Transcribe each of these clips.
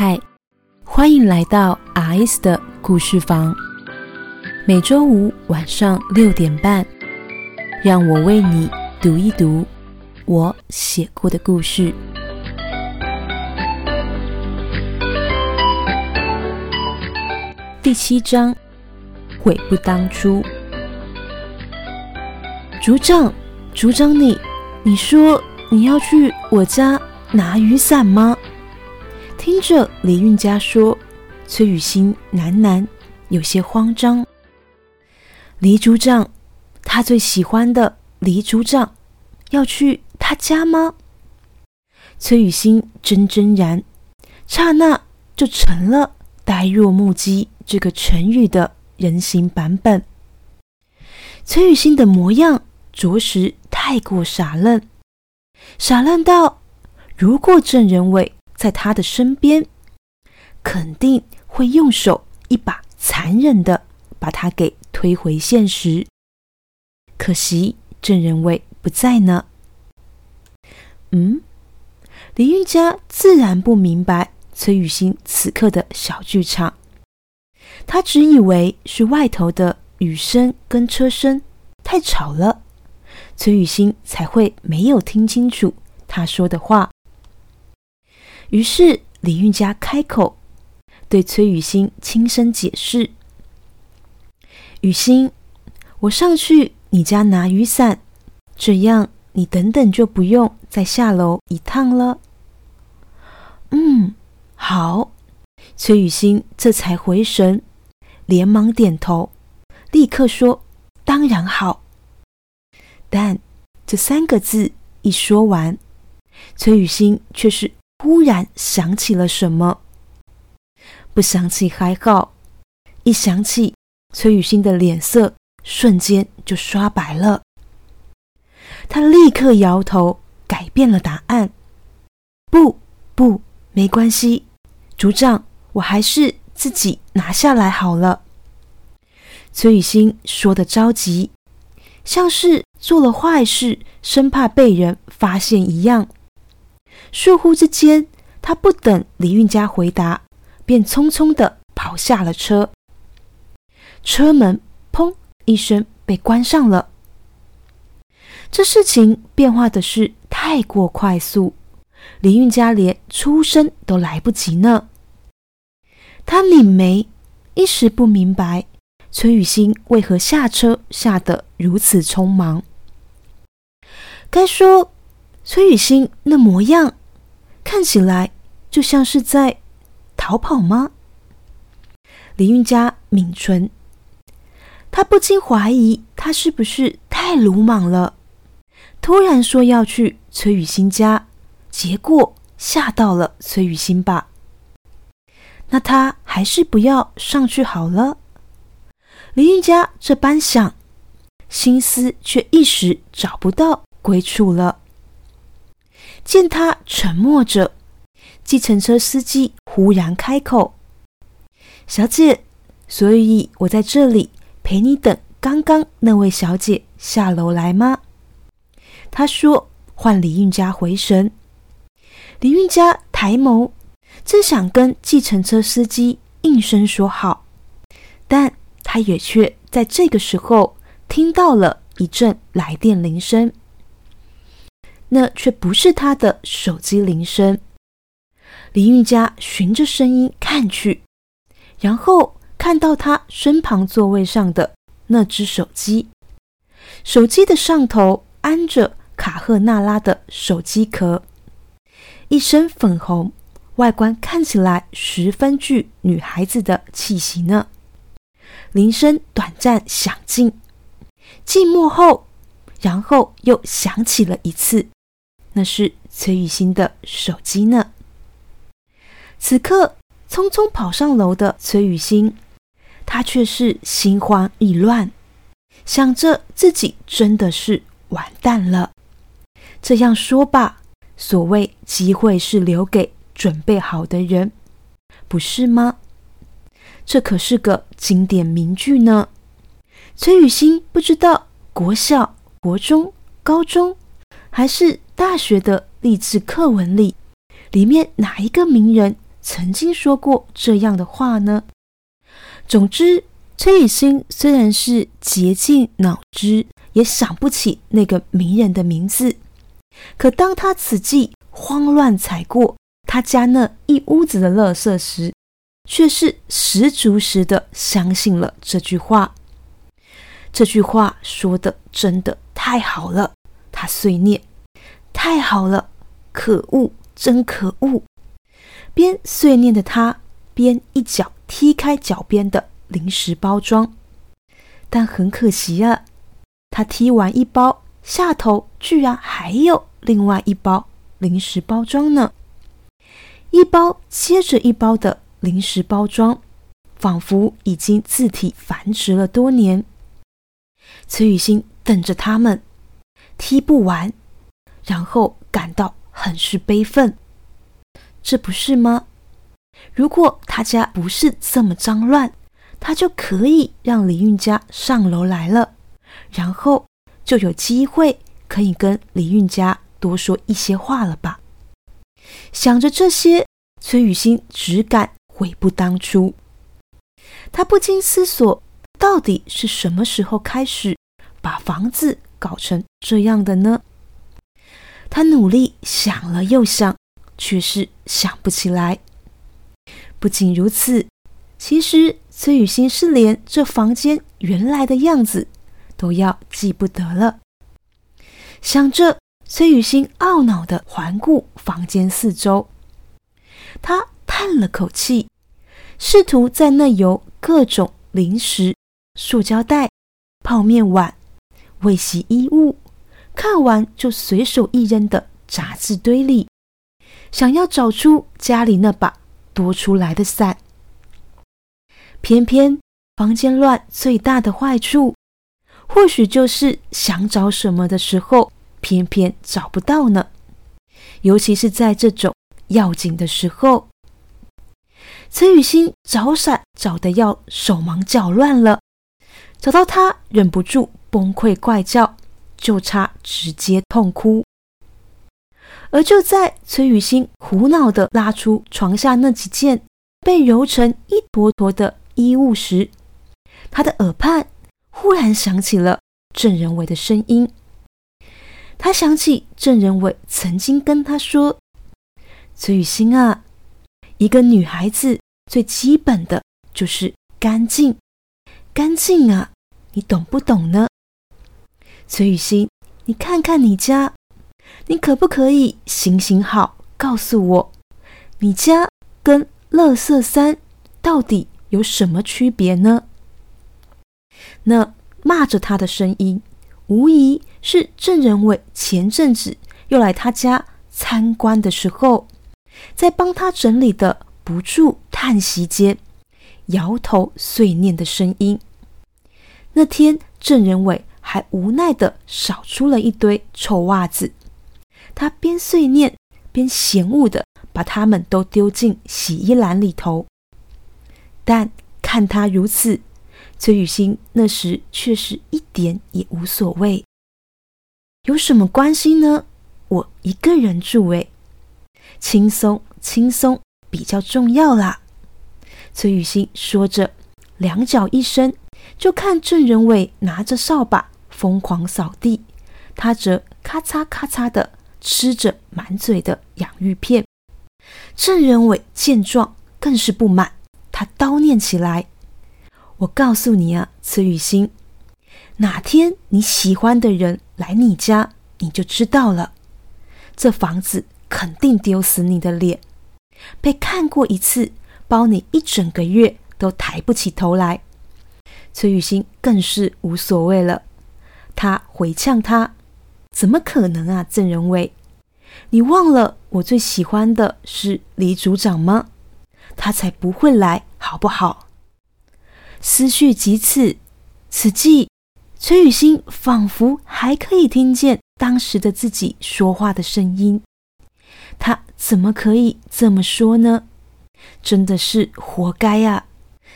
嗨，欢迎来到 R.S 的故事房。每周五晚上六点半，让我为你读一读我写过的故事。第七章，悔不当初。组长，组长，你，你说你要去我家拿雨伞吗？听着李运家说，崔雨欣喃喃，有些慌张。黎组长，他最喜欢的黎组长，要去他家吗？崔雨欣怔怔然，刹那就成了呆若木鸡这个成语的人形版本。崔雨欣的模样着实太过傻愣，傻愣到如果郑仁伟。在他的身边，肯定会用手一把残忍的把他给推回现实。可惜郑仁伟不在呢。嗯，李运家自然不明白崔雨欣此刻的小剧场，他只以为是外头的雨声跟车声太吵了，崔雨欣才会没有听清楚他说的话。于是李运家开口对崔雨欣轻声解释：“雨欣，我上去你家拿雨伞，这样你等等就不用再下楼一趟了。”嗯，好。崔雨欣这才回神，连忙点头，立刻说：“当然好。”但这三个字一说完，崔雨欣却是。忽然想起了什么，不想起还好，一想起，崔雨欣的脸色瞬间就刷白了。他立刻摇头，改变了答案：“不，不，没关系，组长，我还是自己拿下来好了。”崔雨欣说的着急，像是做了坏事，生怕被人发现一样。倏忽之间，他不等李运家回答，便匆匆的跑下了车。车门“砰”一声被关上了。这事情变化的是太过快速，李运家连出声都来不及呢。他拧眉，一时不明白崔雨欣为何下车下得如此匆忙。该说。崔雨欣那模样，看起来就像是在逃跑吗？李运家抿唇，他不禁怀疑他是不是太鲁莽了，突然说要去崔雨欣家，结果吓到了崔雨欣吧？那他还是不要上去好了。李运家这般想，心思却一时找不到归处了。见他沉默着，计程车司机忽然开口：“小姐，所以我在这里陪你等刚刚那位小姐下楼来吗？”他说：“换李运家回神。”李运家抬眸，正想跟计程车司机应声说好，但他也却在这个时候听到了一阵来电铃声。那却不是他的手机铃声。李运家循着声音看去，然后看到他身旁座位上的那只手机，手机的上头安着卡赫纳拉的手机壳，一身粉红，外观看起来十分具女孩子的气息呢。铃声短暂响尽，静默后，然后又响起了一次。那是崔雨欣的手机呢。此刻匆匆跑上楼的崔雨欣，她却是心慌意乱，想着自己真的是完蛋了。这样说吧，所谓机会是留给准备好的人，不是吗？这可是个经典名句呢。崔雨欣不知道国小、国中、高中还是。大学的励志课文里，里面哪一个名人曾经说过这样的话呢？总之，崔雨欣虽然是竭尽脑汁也想不起那个名人的名字，可当他此际慌乱踩过他家那一屋子的垃圾时，却是十足十的相信了这句话。这句话说的真的太好了，他碎念：“太好了，可恶，真可恶！”边碎念的他，边一脚踢开脚边的零食包装。但很可惜啊，他踢完一包，下头居然还有另外一包零食包装呢！一包接着一包的零食包装，仿佛已经自体繁殖了多年。崔雨欣等着他们踢不完，然后感到很是悲愤。这不是吗？如果他家不是这么脏乱，他就可以让李运家上楼来了，然后就有机会可以跟李运家多说一些话了吧？想着这些，崔雨欣只感悔不当初。他不禁思索。到底是什么时候开始把房子搞成这样的呢？他努力想了又想，却是想不起来。不仅如此，其实崔雨欣是连这房间原来的样子都要记不得了。想着，崔雨欣懊恼的环顾房间四周，他叹了口气，试图在那有各种零食。塑胶袋、泡面碗、未洗衣物，看完就随手一扔的杂志堆里，想要找出家里那把多出来的伞。偏偏房间乱最大的坏处，或许就是想找什么的时候，偏偏找不到呢。尤其是在这种要紧的时候，崔雨欣找伞找的要手忙脚乱了。找到他，忍不住崩溃怪叫，就差直接痛哭。而就在崔雨欣苦恼的拉出床下那几件被揉成一坨坨的衣物时，他的耳畔忽然响起了郑仁伟的声音。他想起郑仁伟曾经跟他说：“崔雨欣啊，一个女孩子最基本的就是干净。”干净啊，你懂不懂呢？崔雨欣，你看看你家，你可不可以行行好，告诉我，你家跟乐色三到底有什么区别呢？那骂着他的声音，无疑是郑仁伟前阵子又来他家参观的时候，在帮他整理的不住叹息间，摇头碎念的声音。那天，郑仁伟还无奈的扫出了一堆臭袜子，他边碎念边嫌恶的把他们都丢进洗衣篮里头。但看他如此，崔雨欣那时却是一点也无所谓。有什么关系呢？我一个人住，诶，轻松轻松比较重要啦。崔雨欣说着，两脚一伸。就看郑仁伟拿着扫把疯狂扫地，他则咔嚓咔嚓的吃着满嘴的洋芋片。郑仁伟见状更是不满，他叨念起来：“我告诉你啊，崔雨欣，哪天你喜欢的人来你家，你就知道了。这房子肯定丢死你的脸，被看过一次，包你一整个月都抬不起头来。”崔雨欣更是无所谓了，他回呛他：“怎么可能啊，郑仁伟，你忘了我最喜欢的是李组长吗？他才不会来，好不好？”思绪及此，此际，崔雨欣仿佛还可以听见当时的自己说话的声音。他怎么可以这么说呢？真的是活该啊！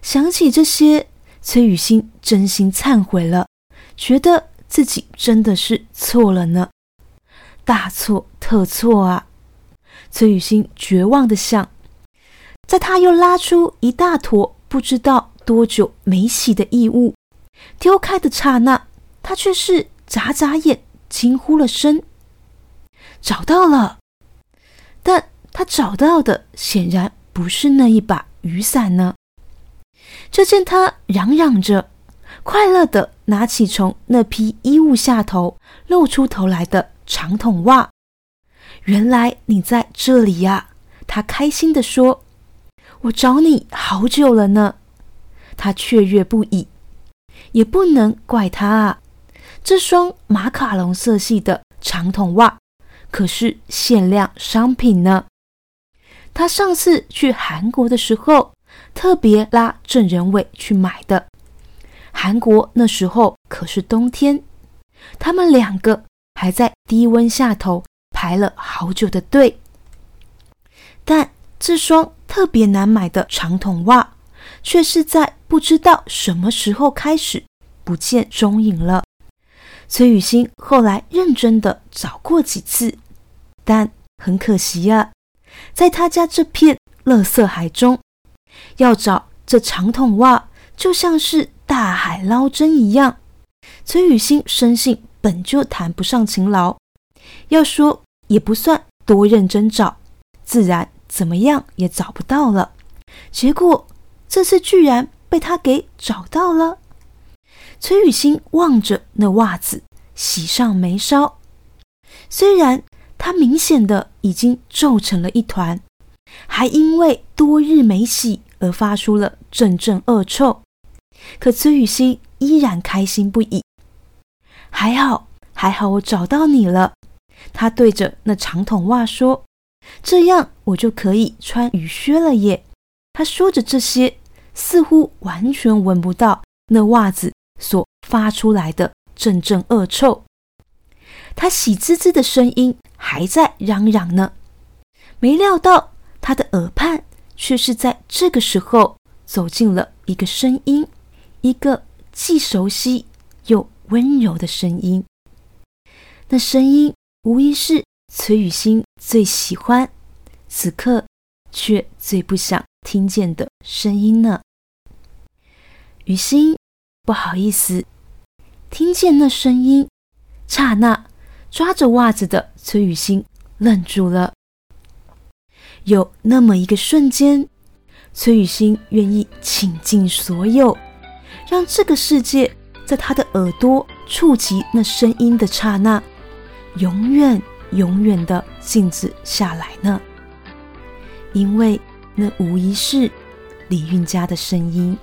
想起这些。崔雨欣真心忏悔了，觉得自己真的是错了呢，大错特错啊！崔雨欣绝望的想：在他又拉出一大坨不知道多久没洗的异物，丢开的刹那，他却是眨眨眼，惊呼了声：“找到了！”但他找到的显然不是那一把雨伞呢。就见他嚷嚷着，快乐的拿起从那批衣物下头露出头来的长筒袜。原来你在这里呀！他开心地说。我找你好久了呢，他雀跃不已，也不能怪他啊。这双马卡龙色系的长筒袜可是限量商品呢。他上次去韩国的时候，特别拉郑仁伟去买的。韩国那时候可是冬天，他们两个还在低温下头排了好久的队，但这双。特别难买的长筒袜，却是在不知道什么时候开始不见踪影了。崔雨欣后来认真的找过几次，但很可惜呀，在他家这片垃圾海中，要找这长筒袜就像是大海捞针一样。崔雨欣生性本就谈不上勤劳，要说也不算多认真找，自然。怎么样也找不到了，结果这次居然被他给找到了。崔雨欣望着那袜子，喜上眉梢。虽然它明显的已经皱成了一团，还因为多日没洗而发出了阵阵恶臭，可崔雨欣依然开心不已。还好，还好，我找到你了。他对着那长筒袜说。这样我就可以穿雨靴了耶！他说着这些，似乎完全闻不到那袜子所发出来的阵阵恶臭。他喜滋滋的声音还在嚷嚷呢，没料到他的耳畔却是在这个时候走进了一个声音，一个既熟悉又温柔的声音。那声音无疑是。崔雨欣最喜欢，此刻却最不想听见的声音呢。雨欣，不好意思，听见那声音，刹那抓着袜子的崔雨欣愣住了。有那么一个瞬间，崔雨欣愿意倾尽所有，让这个世界在他的耳朵触及那声音的刹那，永远。永远的静止下来呢，因为那无疑是李运家的声音。